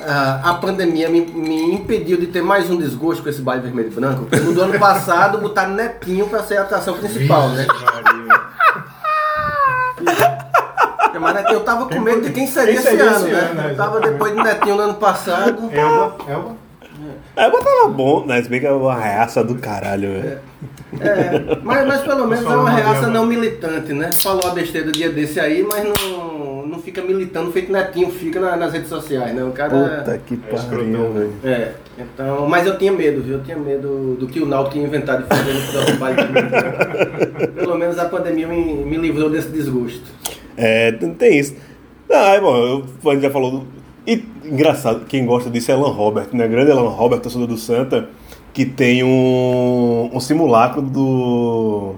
Ah, a pandemia me, me impediu de ter mais um desgosto com esse baile vermelho e branco. No do ano passado botaram Netinho pra ser a atração principal, né? Mas Netinho, eu tava com medo de quem seria Quem esse seria ano, esse né? ano, né? Eu tava depois do Netinho no ano passado. Elba, Elba. É, mas tava bom, né? Se bem que é uma reaça do caralho, velho. É, mas, mas pelo menos é uma reaça não militante, né? Falou a besteira dia desse aí, mas não fica militando feito Netinho fica na- nas redes sociais, né? O cara. Puta que escrotão, pariu, velho. É, então, mas eu tinha medo, viu? Eu tinha medo do que o Náutico ia inventar de fazer no próximo baile. Pelo menos a pandemia me, me livrou desse desgosto. É, tem, tem isso. Ah, é bom, eu, a gente já falou. Do... E engraçado, quem gosta disso é Alan Robert, né? Grande Alan Robert, torcedor do Santa, que tem um, um simulacro do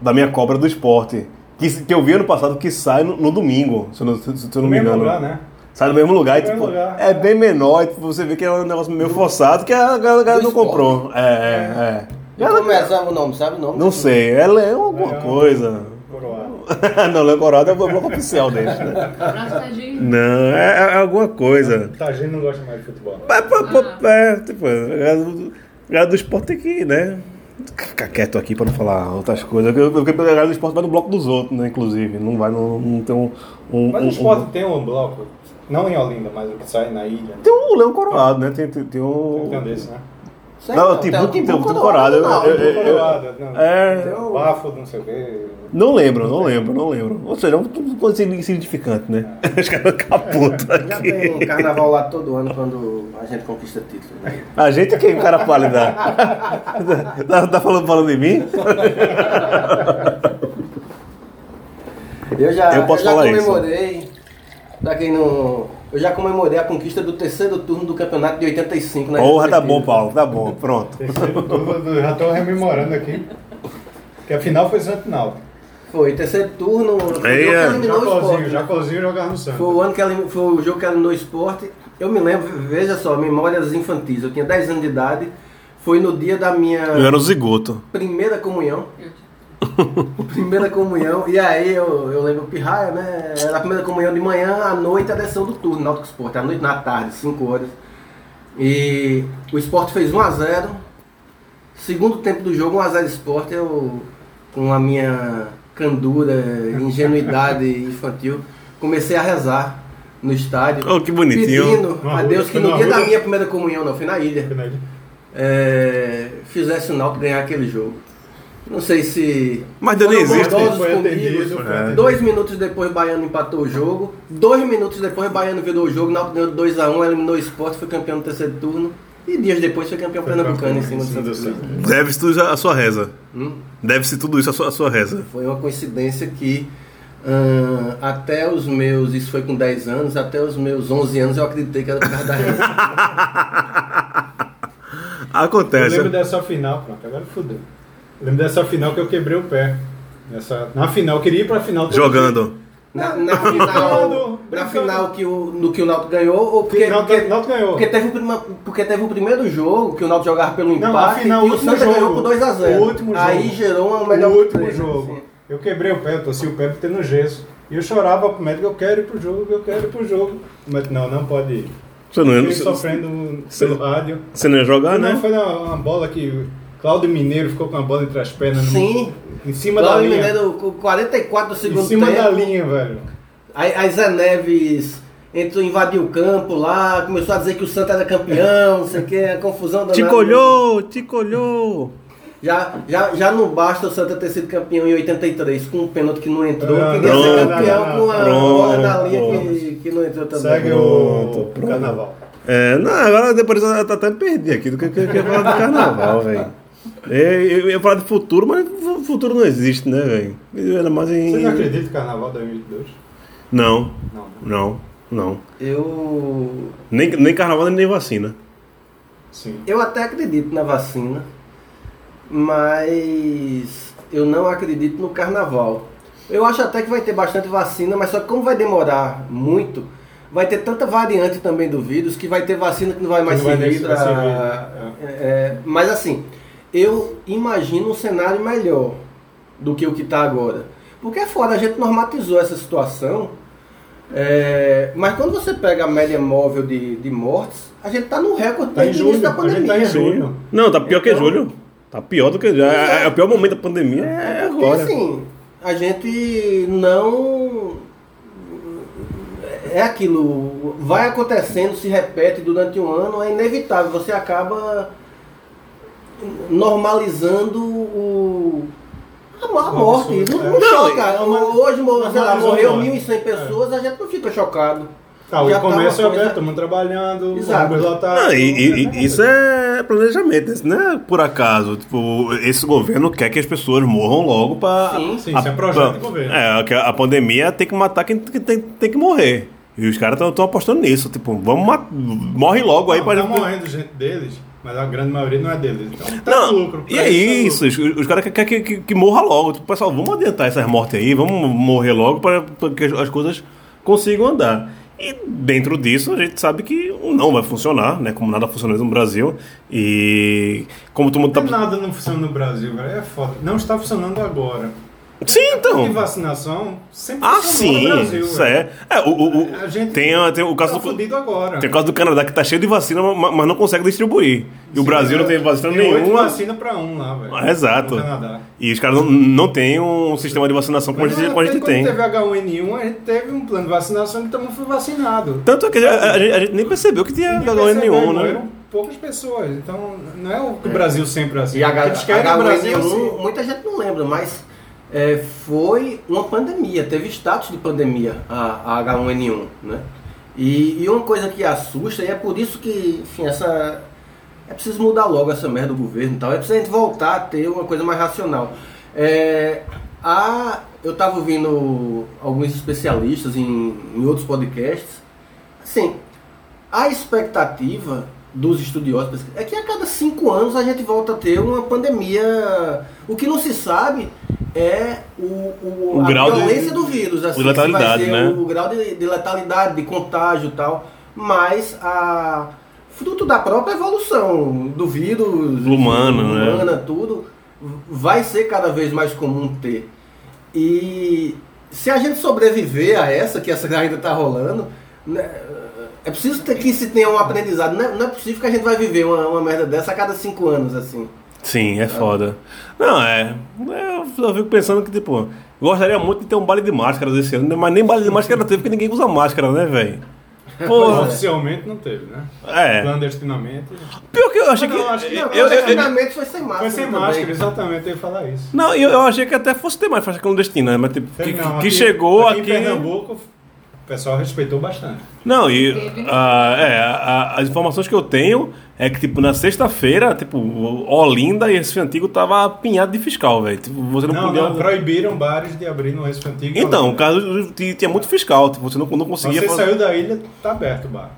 da minha cobra do esporte. Que, que eu vi ano passado que sai no, no domingo, se eu não, se eu não No me mesmo engano. lugar, né? Sai no mesmo lugar, e, tipo, lugar. é bem menor, e, tipo, você vê que é um negócio meio forçado, que a galera, não esporte. comprou. É, é, é. E como é sabe o nome, sabe o nome? Não sei, é leão alguma Leão. coisa. Coroado. não, Leão Corado é o bloco oficial deles, né? Não, é, é alguma coisa. Tagino não gosta mais de futebol. É, é, tipo, a galera do, esporte tem que, né? Ficar quieto aqui pra não falar outras coisas. Porque porque a galera do esporte vai no bloco dos outros, né? Inclusive. Não vai no. Não tem um. um Mas um- o esporte tem um bloco, não em Olinda, mas o que sai na ilha. Tem um leão coroado, né? Tem, tem, tem um. Tem um desse, né? Sei Não, não, tipo, tem o tem o eu- eu- Coroado, não. É. Tem o bafo, não sei o quê. Não lembro, não lembro, não lembro. Ou seja, é uma coisa insignificante, né? Os caras caputam Já aqui. tem carnaval lá todo ano quando a gente conquista título. Né? A gente é quem o cara fala da. tá, tá falando, falando em mim? Eu já, Eu posso já falar isso. comemorei, pra quem não. Eu já comemorei a conquista do terceiro turno do campeonato de 85 na Porra, tá bom, Paulo, tá bom, pronto. Terceiro turno, já tô rememorando aqui. Que a final foi Santo Náutico. Foi, terceiro turno. Foi o é. eliminou o Jacozinho, esporte. Jacozinho jogava no Santos. Foi o ano que foi o jogo que eliminou o esporte. Eu me lembro, veja só, memórias infantis. Eu tinha 10 anos de idade. Foi no dia da minha Eu era o zigoto. primeira comunhão. primeira comunhão. E aí eu, eu lembro pirraia, né? Era a primeira comunhão de manhã, à noite a desceu do turno, Náutico Esporte. À noite, na tarde, 5 horas. E o esporte fez 1 a 0 Segundo tempo do jogo, 1 a 0 esporte, eu com a minha candura, ingenuidade infantil, comecei a rezar no estádio. Oh, que bonitinho. Pedindo a Deus que no dia da minha primeira comunhão, não, foi na ilha é, fizesse o Náutico ganhar aquele jogo. Não sei se. Mas ainda nem existe. comigo. atendido. Dois minutos depois, Baiano empatou o jogo. Dois minutos depois, Baiano virou o jogo. Náutico ganhou 2x1, eliminou o esporte, foi campeão no terceiro turno. E dias depois foi campeão Foi pernambucano em cima do do Cruz. Deve-se tudo a sua reza. Hum? Deve-se tudo isso a sua, a sua reza. Foi uma coincidência que ah, até os meus, isso foi com 10 anos, até os meus 11 anos eu acreditei que era por causa da reza. Eu Acontece. lembro dessa final, pronto, agora fudeu. Lembro dessa final que eu quebrei o pé. Nessa, na final, eu queria ir pra final Jogando. Na, na final, na final que o, no que o Náutico ganhou, ou porque. Náutico- porque, Náutico ganhou. porque, teve o prima, porque teve o primeiro jogo que o Náutico jogava pelo Não, empate a final, e o o último Santa jogo. ganhou por 2x0. O último Aí jogo. gerou uma O melhor último surpresa, jogo. assim. Eu quebrei o pé, eu torci o pé tendo gesso. E eu chorava pro médico, eu quero ir pro jogo, eu quero ir pro jogo. Mas não, não pode ir. Você não, você, sofrendo você- pelo rádio. você não ia jogar, Não, né? foi uma, uma bola que Cláudio Mineiro ficou com a bola entre as pernas. no- Sim. Em cima da Cláudio linha. Mineiro com 44 do Em cima tempo. da linha, velho. Aí, aí Zé Neves entrou, invadiu o campo lá, começou a dizer que o Santa era campeão, não sei o que, a confusão danada. Te colhou, te colhou. Já, já, já não basta o Santa ter sido campeão em 83 com um pênalti que não entrou, Ah, queria ser campeão com a bola na linha que, que não entrou também. Segue Pronto, o pronto. carnaval. É, não, agora depois eu até me perdi aqui do que que eu ia falar do carnaval, velho. É, Eu ia falar de futuro, mas o futuro não existe, né, velho? Eu Era mais em. Vocês não acreditam em carnaval 2022? Não, Não. não, não. Eu, Nem, nem carnaval nem vacina. Sim. eu até acredito na vacina, mas eu não acredito no carnaval. Eu acho até que vai ter bastante vacina, mas só que como vai demorar muito, vai ter tanta variante também do vírus que vai ter vacina que não vai mais Não servir vai pra- servir, né? É, é, mas assim, eu imagino um cenário melhor do que o que está agora. Porque é foda, a gente normatizou essa situação. é, mas quando você pega a média móvel de, de mortes, a gente está no recorde Tá em desde o início julho, da a gente tá em pandemia. julho. Não, tá pior que Então- julho. Tá pior do que já. É, é o pior momento da pandemia é Porque agora. assim, a gente não. É aquilo, vai acontecendo, se repete durante um ano, é inevitável. Você acaba normalizando o. A mo- a morte. Não, não Não, choca. Hoje, sei lá, morreu agora. 1.100 pessoas, a gente não fica chocado. Tá, o tá comércio é coisa- aberto, mundo trabalhando, Exato. lotado. Não, e, e- isso é planejamento, isso não é por acaso. Tipo, esse governo quer que as pessoas morram logo pra. Sim, sim, isso é projeto de governo. É, que a pandemia tem que matar quem tem, tem, tem que morrer. E os caras estão apostando nisso. Tipo, vamos morre logo aí Não, pra tá morrendo gente deles, mas a grande maioria não é deles. Então tá Não, lucro. e é tá isso, os, os caras querem que, que, que morra logo. Tipo, pessoal, vamos adiantar essas mortes aí, vamos morrer logo para que as- as coisas consigam andar. E dentro disso a gente sabe que não vai funcionar, né? Como nada funciona no Brasil. E como todo mundo tá. Nada não funciona no Brasil, velho. É foda. Não está funcionando agora. Sim, então. vacinação sempre Ah, sim. no Brasil. Isso é. É, o, o, o- A gente tem, tem o caso tá do. agora. Tem o caso do Canadá que tá cheio de vacina, ma- mas não consegue distribuir. E o Sim, Brasil não é, tem vacina tem nenhuma. vacina pra um lá, velho. Ah, exato. E os caras não, não têm um sistema de vacinação como a gente, como a gente quando tem. teve H1N1, a gente teve um plano de vacinação e todo mundo foi vacinado. Tanto é que a, a gente, a gente nem percebeu que tinha Ninguém H1N1, percebeu, né? Poucas pessoas. Então, não é o que o Brasil sempre é assim. E O querem no Brasil é H1N1, assim. muita gente não lembra, mas é, foi uma pandemia, teve status de pandemia a, a H1N1, né? E, e uma coisa que assusta, e é por isso que, enfim, essa. É preciso mudar logo essa merda do governo e tal. É preciso a gente voltar a ter uma coisa mais racional. É, a, eu estava ouvindo alguns especialistas em, em outros podcasts. Assim, a expectativa dos estudiosos é que a cada cinco anos a gente volta a ter uma pandemia. O que não se sabe é o, o, O a grau de- violência do vírus. Assim, de letalidade, se vai ser né? O, grau de, de letalidade, de contágio e tal. Mas a fruto da própria evolução do vírus, Humano, né? humana, tudo, vai ser cada vez mais comum ter. E se a gente sobreviver a essa, que essa ainda está rolando, né, é preciso ter, que se tenha um aprendizado. Não é, não é possível que a gente vai viver uma, uma merda dessa a cada cinco anos, assim. Sim, é foda. Não, é. Eu só fico pensando que, tipo, gostaria muito de ter um baile de máscaras esse ano, mas nem baile de máscara teve porque ninguém usa máscara, né, velho? Porra. Oficialmente não teve, né? É. Clandestinamente. Pior que eu achei Não, que. não, acho que Não, não, mas eu- finalmente foi sem máscara. Foi sem também. máscara, exatamente, eu ia falar isso. Não, eu, eu achei que até fosse ter mais faixa clandestina, mas tipo, que, Não, que aqui- chegou aqui. aqui. Em Pernambuco, o pessoal respeitou bastante. Não, e né? ah, é, a- as informações que eu tenho é que, tipo, na sexta-feira, tipo, Olinda e esse antigo tava apinhado de fiscal, velho. Tipo, você não, Não, podia. não, proibiram bares de abrir no Recife Antigo. Então, o caso tinha muito fiscal, tipo, você não, não conseguia Você fazer. saiu da ilha, tá aberto o bar.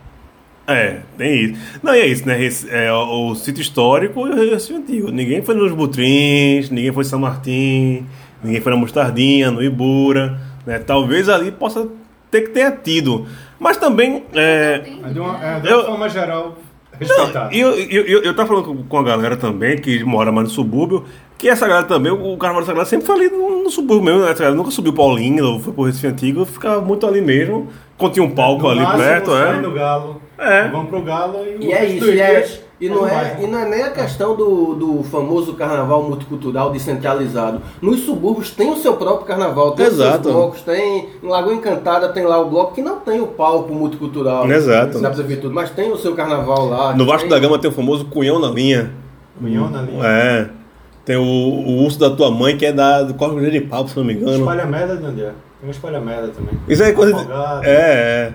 É, tem isso. Não, e é isso, né? É, o, o sítio histórico e o Recife Antigo. Ninguém foi nos Butrins, ninguém foi em São Martim, ninguém foi na Mostardinha, no Ibura, né? Talvez ali possa ter que ter tido. Mas também, é, de uma, é, de Eu- uma forma geral, Respeitar. E eu, eu, eu, eu tava falando com- a galera também, que mora mais no subúrbio, que essa galera também, o carnaval dessa galera sempre foi ali no, no subúrbio mesmo, né? Essa galera nunca subiu Paulinho, ou foi pro Recife Antigo, ficava muito ali mesmo, quando tinha um palco No ali máximo, perto, é. galo. É. Vamos pro galo e, E o é isso, e, é- dias e não é, e não é nem a questão do, do famoso carnaval multicultural descentralizado. Nos subúrbios tem o seu próprio carnaval, tem os Exato. seus blocos, tem em Lagoa Encantada tem lá o bloco que não tem o palco multicultural. Exato. Dá pra ver tudo, mas tem o seu carnaval lá. No Vasco tem- da Gama tem o famoso cunhão na linha. Cunhão na linha. É. Tem o, o urso da tua mãe, que é da, do Corpo de Papo, se não me engano. Espalha merda de onde é? Tem um espalha merda também. Isso é coisa. de- Afogado. É, é. É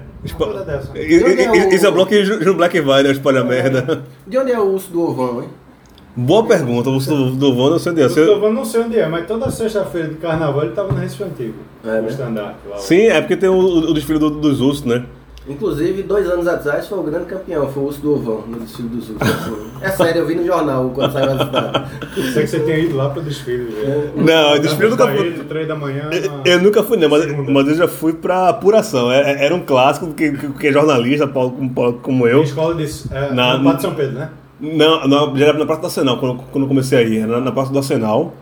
Isso é bloco que Ju- Black vai, né? Espalha merda. De onde é o urso do ovão, hein? Boa pergunta, o urso do, do Vão, não sei onde é. Eu Você- tô- não sei onde é, mas toda sexta-feira de carnaval ele tava no Recife Antigo. É, no né? Sim, é porque tem o, o desfile do- dos ursos, né? Inclusive, dois anos atrás foi o grande campeão, foi o urso do ovão, no desfile dos ursos. É sério, eu vi no jornal quando saiu a cidade. Sei que você tinha ido lá pro desfile. velho. Não, o desfile nunca fui. Três da manhã. Eu- Eu nunca fui, não, mas, Segunda. mas eu já fui pra apuração. É- é- Era um clássico que, que, que é jornalista, Paulo, como, Paulo- como eu. Em escola de. É, Na- no Pato São Pedro, né? Não, não, já era na Praça do Arsenal, quando, quando eu comecei aí, era na, na Praça do Arsenal.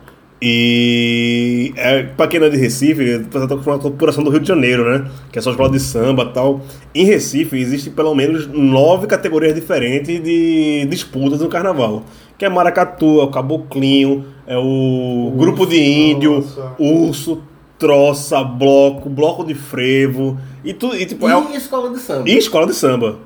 E é, pra quem não é de Recife, eu tô com a corporação do Rio de Janeiro, né? Que é só escola de samba e tal. Em Recife existe pelo menos nove categorias diferentes de disputas no carnaval. Que é maracatu, é o caboclinho, é o Urso, grupo de índio, troça. urso, troça, bloco, bloco de frevo. E tudo. E, tipo, é, E escola de samba. e escola de samba,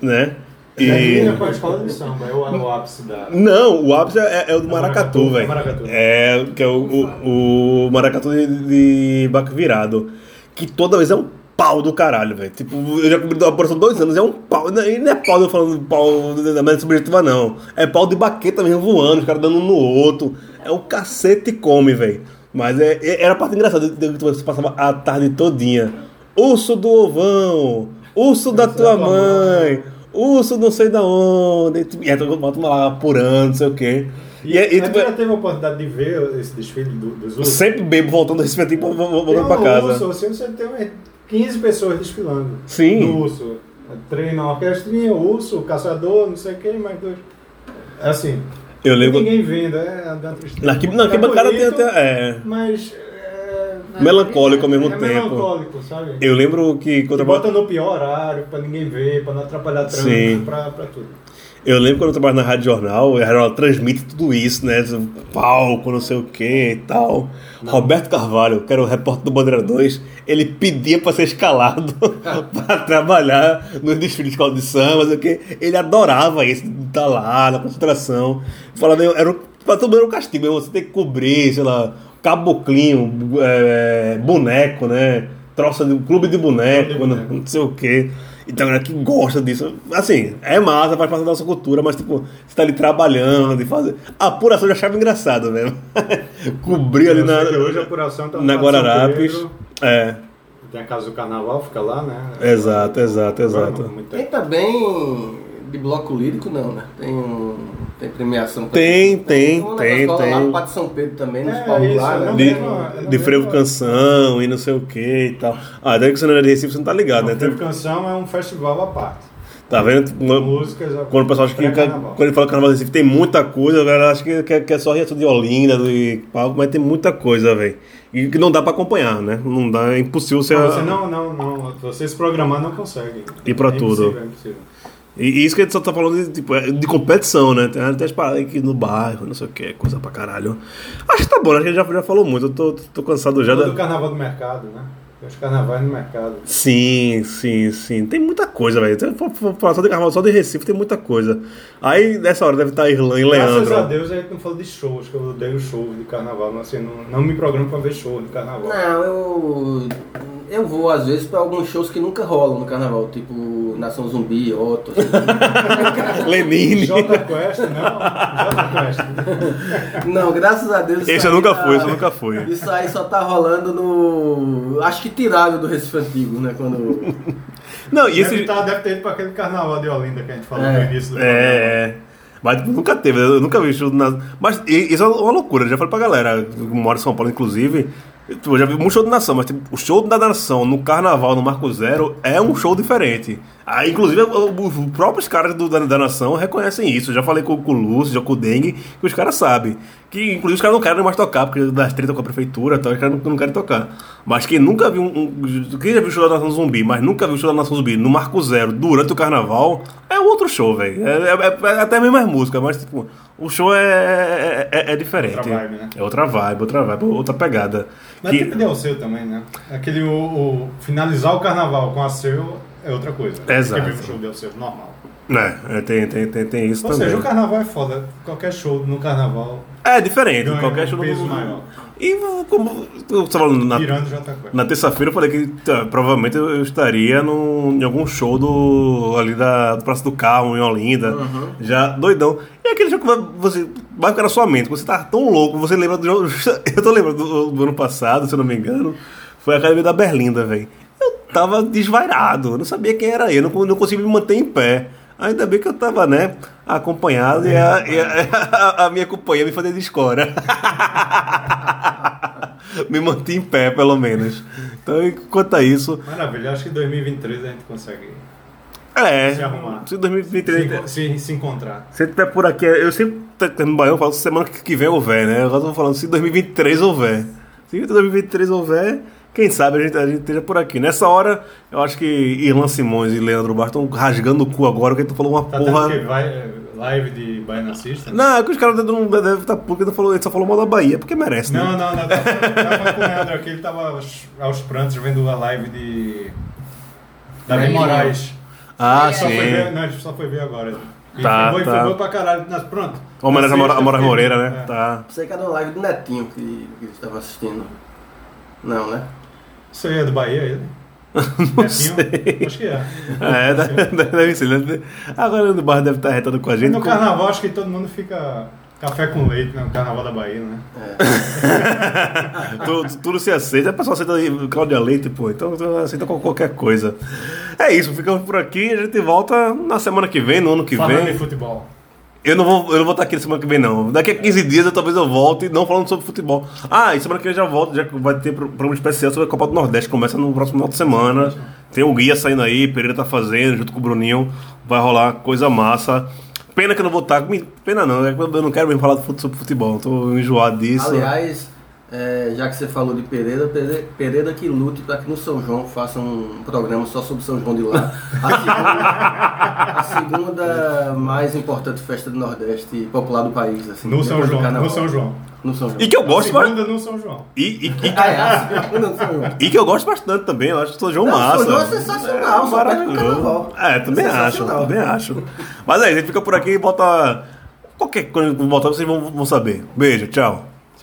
né? E... Com a escola de samba, é o, o ápice da. Não, o ápice é, é o do Maracatu, Maracatu, velho. Maracatu. É, que é o, o, o Maracatu de, de Baco Virado. Que toda vez é um pau do caralho, velho. Tipo, eu já cobri uma por dois anos, é um pau. Não, e não é pau, eu falando pau da média subjetiva, não. É pau de baqueta mesmo voando, os caras dando um no outro. É um cacete come, velho. Mas é, é- era a parte engraçada, que você passava a tarde todinha. Urso do ovão, urso da tua da tua mãe, urso não sei da onde. E aí tu bota lá apurando, não sei o quê. E, é- e, Mas tipo, tu já teve a oportunidade de ver esse desfile do, dos ursos? sempre bebo voltando desse Recife vo- voltando pra casa. Urso, assim, você tem umas 15 pessoas desfilando. Sim. No urso. Treina uma orquestrinha, o urso, o caçador, não sei o que, mais dois. É assim. Eu lembro. Ninguém vendo, é da tristeza. Na na arquibancada tem até. É. Mas. É, Melancólico ao mesmo é tempo. melancólico, sabe? Eu lembro que quando eu, bota no pior horário, pra ninguém ver, pra não atrapalhar trânsito, pra, pra tudo. eu lembro quando eu trabalho na Rádio Jornal, a Rádio Jornal transmite tudo isso, né? Palco, não sei o que e tal. Roberto Carvalho, que era o repórter do Bandeira 2, ele pedia pra ser escalado pra trabalhar no desfile de escola de samba, não o que. Ele adorava isso, de estar lá na concentração. Falava, era, pra todo mundo era um castigo, você tem que cobrir, sei lá, caboclinho, é, boneco, né? Troça de clube de boneco, Clube de boneco. não sei o que. Então, galera que gosta disso, assim, é massa, faz parte da nossa cultura, mas, tipo, você tá ali trabalhando e fazer. A apuração eu já achava engraçado mesmo. Cobrir ali na, hoje a apuração tá na Guararapes. Pedro. É, Tem a casa do carnaval, fica lá, né? exato, exato, exato. Tem também de bloco lírico, não, né? Tem, um, tem premiação. pra Tem, tem, um tem, negócio lá tem. no Pátio São Pedro também, nos É, lá, né? De, de frevo canção e não sei o que e tal. Ah, daí que você não é de Recife, você não tá ligado, Não, né? Frevo Tem- Canção é um festival à parte. Tá vendo? Uma- Músicas. Quando o pessoal acha que. Quando ele fala Carnaval de Recife tem muita coisa, a galera acha que, que, é- que é só reação de Olinda, de palco, mas tem muita coisa, velho. E que não dá pra acompanhar, né? Não dá, é impossível você. Não, você não, não, não. Você se programar não consegue. Ir pra é tudo. Impossível, é impossível. E isso que a gente só tá falando de, tipo, é de competição, né? Tem até as paradas aqui no bairro, não sei o que, coisa pra caralho. Acho que tá bom, acho que a gente já, já falou muito, eu tô, tô cansado já Todo da. carnaval do mercado, né? Tem os carnavais no mercado. Sim, sim, sim. Tem muita coisa, velho. Se for- falar só de carnaval, só de Recife, tem muita coisa. Aí, nessa hora, deve estar Irlã e Graças a Leandro. Deus a gente não falou de shows, que eu odeio shows de carnaval. Mas, assim, não, não me programo pra ver show de carnaval. Não, eu. Eu vou às vezes pra alguns shows que nunca rolam no carnaval, tipo Nação Zumbi, Otto. assim. Lenine. Jota Quest, não. Jota Quest. Não, graças a Deus. isso Esse eu nunca tá- fui, esse eu nunca fui. Isso aí só tá rolando no. Acho que tirado do Recife Antigo, né? Quando. Não, e Deve, esse. tá, deve ter ido pra aquele carnaval de Olinda que a gente falou É. no início do programa. É, é. Mas tipo, nunca teve, eu nunca vi show na. Mas isso é uma loucura, eu já falei pra galera, que mora em São Paulo, inclusive. Eu já vi muito show de nação, mas tipo, o show da nação no carnaval, no Marco Zero, é um show diferente. Ah, inclusive, os próprios caras do, da, da nação reconhecem isso. Eu já falei com, com o Lúcio, já com o Dengue, que os caras sabem. Que inclusive os caras não querem mais tocar, porque das treta com a prefeitura tal, os caras não, não querem tocar. Mas quem nunca viu um, um- Quem já viu o show da Nação Zumbi, mas nunca viu o show da Nação Zumbi no Marco Zero durante o carnaval, é outro show, velho. É, é- é até mesmo as músicas, mas tipo, o show é, é, é- é diferente. Outra vibe, né? É outra vibe, outra vibe, outra pegada. Mas Que- tipo de Alceu também, né? Aquele o, o- finalizar o carnaval com Alceu é outra coisa. Exato. Quem viu um show de Alceu, normal. É, é, tem, tem, tem, tem isso Ou também. seja, o carnaval é foda. Qualquer show no carnaval É diferente, ganha qualquer um show peso do- maior. E como eu tava falando na, na terça-feira, eu falei que tá, provavelmente eu estaria num, em algum show do, ali da do Praça do Carmo, em Olinda, já doidão. E aquele jogo que você vai ficar na sua mente, você tá tão louco, você lembra do jogo. Eu tô lembrando do, do ano passado, se eu não me engano, foi a academia da Berlinda, velho. Eu tava desvairado, eu não sabia quem era eu, não, não conseguia me manter em pé. Ainda bem que eu tava, né, acompanhado e, a, e a- a minha companhia me fazia de escora. me mantive em pé, pelo menos. Então, quanto a isso, Maravilha, acho que em 2023 a gente consegue é. Se arrumar. Se 2023. se, se, se encontrar. Se tiver por aqui, eu sempre no Baião, eu falo se semana que vem houver, né? Agora eu tô falando se 2023 houver. Se 2023 houver, quem sabe a gente, a gente esteja por aqui. Nessa hora, eu acho que Irlan Simões e Leandro Bar estão rasgando o cu agora, porque tu falou uma Tá porra. tendo que vai, é, live de Baiana System? Não, é que os caras não devem estar putos, porque ele falou- ele só falou mal da Bahia, porque merece, né? Não, não, não. Tava, tava com o Leandro aqui, ele tava aos, aos prantos vendo a live de. Davi Moraes. Ah, Só foi ver, sim. não, a gente só foi ver agora. E Tá, foi, bom, tá. foi bom pra caralho. Mas pronto. Homenagem a Moraes Moreira, né? é. Tá. Sei que era uma live do Netinho que, que estava assistindo. Não, né? Isso aí é do Bahia, ele? Não sei. Acho que é. É, deve, deve ser. Agora o Barra deve estar retando com a gente. no com- carnaval, acho que todo mundo fica café com leite, né? No carnaval da Bahia, né? tudo, tudo se aceita. O pessoal aceita aí Cláudia Leite, pô. Então aceita qual- qualquer coisa. É isso, ficamos por aqui. A gente volta na semana que vem, no ano que Falando vem. em futebol. Eu não, vou, eu não vou estar aqui na semana que vem, não. Daqui a 15 dias eu talvez eu volte, não falando sobre futebol. Ah, e semana que vem eu já volto, já vai ter pro- programa especial sobre a Copa do Nordeste. Começa no próximo final de semana. Tem o guia saindo aí, Pereira tá fazendo, junto com o Bruninho. Vai rolar coisa massa. Pena que eu não vou estar. Pena não, é eu não quero mesmo falar sobre futebol. Tô enjoado disso. Aliás, é, já que você falou de Pereira, Pereira, Pereira que lute para que no São João faça um programa só sobre São João de lá. A segunda, a segunda mais importante festa do Nordeste popular do país. Assim, No São depois do João. No São João. No São João. E que eu gosto, segunda no São João. E, e, e- Ah, é, a segunda no São João. e que eu gosto bastante também. Eu acho que São João Não, massa. São João é sensacional, pro carnaval. É, também acho, Sensacional. também acho. Mas aí, a gente fica por aqui e bota. Qualquer coisa que voltar, vocês vão, vão saber. Beijo, tchau.